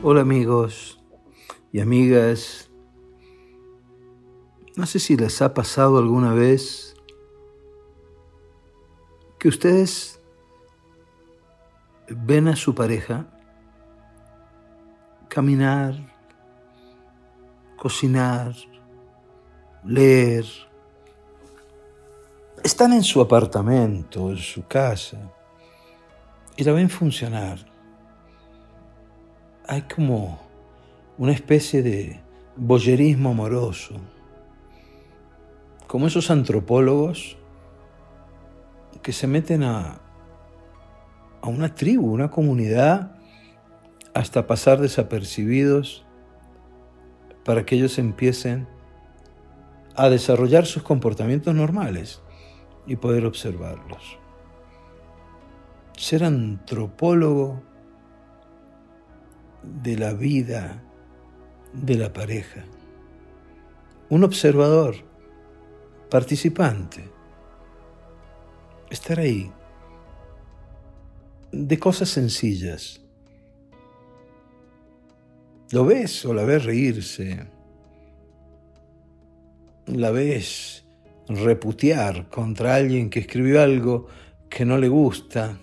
Hola amigos y amigas. No sé si les ha pasado alguna vez que ustedes ven a su pareja caminar, cocinar, leer. Están en su apartamento, en su casa, y la ven funcionar hay como una especie de boyerismo amoroso, como esos antropólogos que se meten a, a una tribu, una comunidad, hasta pasar desapercibidos para que ellos empiecen a desarrollar sus comportamientos normales y poder observarlos. Ser antropólogo de la vida de la pareja. Un observador, participante. Estar ahí. De cosas sencillas. Lo ves o la ves reírse. La ves reputear contra alguien que escribió algo que no le gusta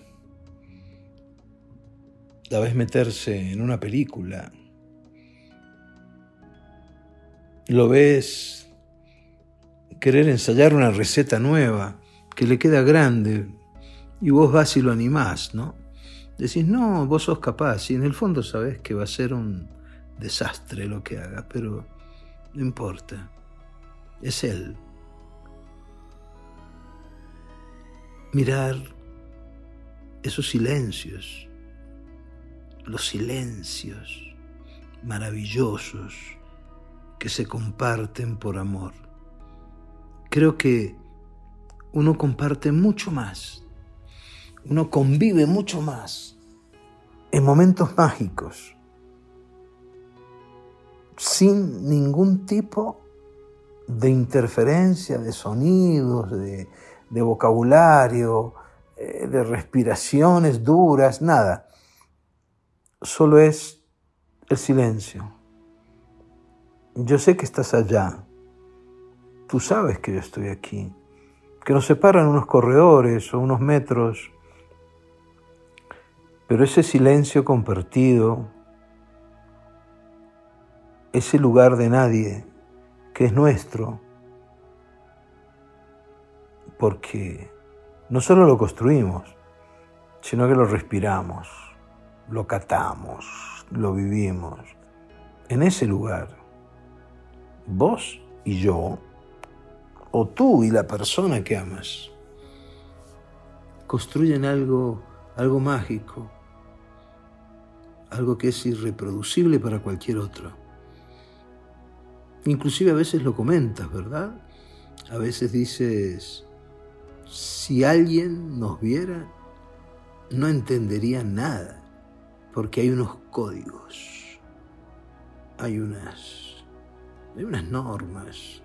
la ves meterse en una película, lo ves querer ensayar una receta nueva que le queda grande y vos vas y lo animás, ¿no? Decís, no, vos sos capaz y en el fondo sabés que va a ser un desastre lo que haga, pero no importa, es él. Mirar esos silencios los silencios maravillosos que se comparten por amor. Creo que uno comparte mucho más, uno convive mucho más en momentos mágicos, sin ningún tipo de interferencia de sonidos, de, vocabulario, eh, de respiraciones duras, nada solo es el silencio. Yo sé que estás allá. Tú sabes que yo estoy aquí. Que nos separan unos corredores o unos metros. Pero ese silencio compartido, ese lugar de nadie que es nuestro, porque no solo lo construimos, sino que lo respiramos lo catamos, lo vivimos. En ese lugar, vos y yo, o tú y la persona que amas, construyen algo, algo mágico, algo que es irreproducible para cualquier otro. Inclusive a veces lo comentas, ¿verdad? A veces dices, si alguien nos viera, no entendería nada porque hay unos códigos, hay unas, hay unas normas,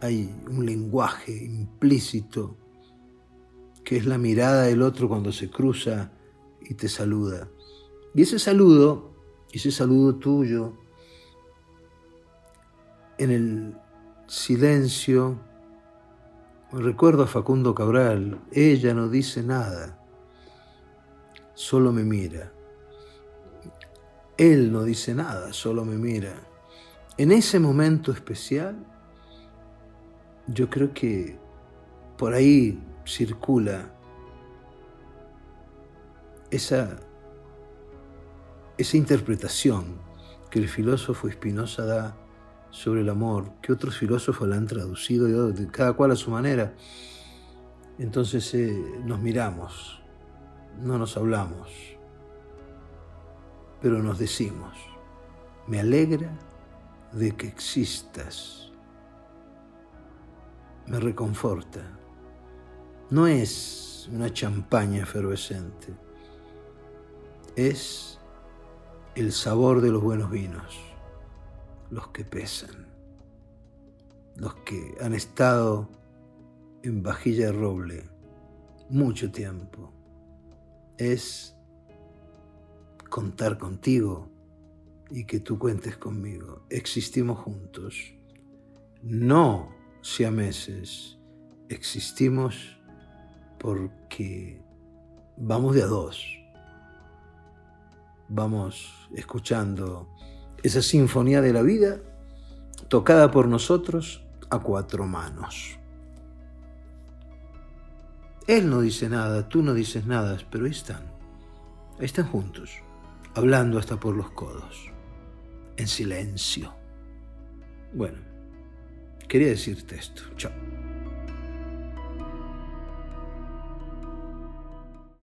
hay un lenguaje implícito que es la mirada del otro cuando se cruza y te saluda. Y ese saludo, ese saludo tuyo, en el silencio, recuerdo a Facundo Cabral, ella no dice nada, solo me mira. Él no dice nada, solo me mira. En ese momento especial, yo creo que por ahí circula esa, esa interpretación que el filósofo Spinoza da sobre el amor, que otros filósofos la han traducido, cada cual a su manera. Entonces eh, nos miramos, no nos hablamos pero nos decimos, me alegra de que existas, me reconforta. No es una champaña efervescente, es el sabor de los buenos vinos, los que pesan, los que han estado en vajilla de roble mucho tiempo. Es contar contigo y que tú cuentes conmigo. Existimos juntos. No meses Existimos porque vamos de a dos. Vamos escuchando esa sinfonía de la vida tocada por nosotros a cuatro manos. Él no dice nada, tú no dices nada, pero ahí están. Ahí están juntos, hablando hasta por los codos, en silencio. Bueno, quería decirte esto. Chao.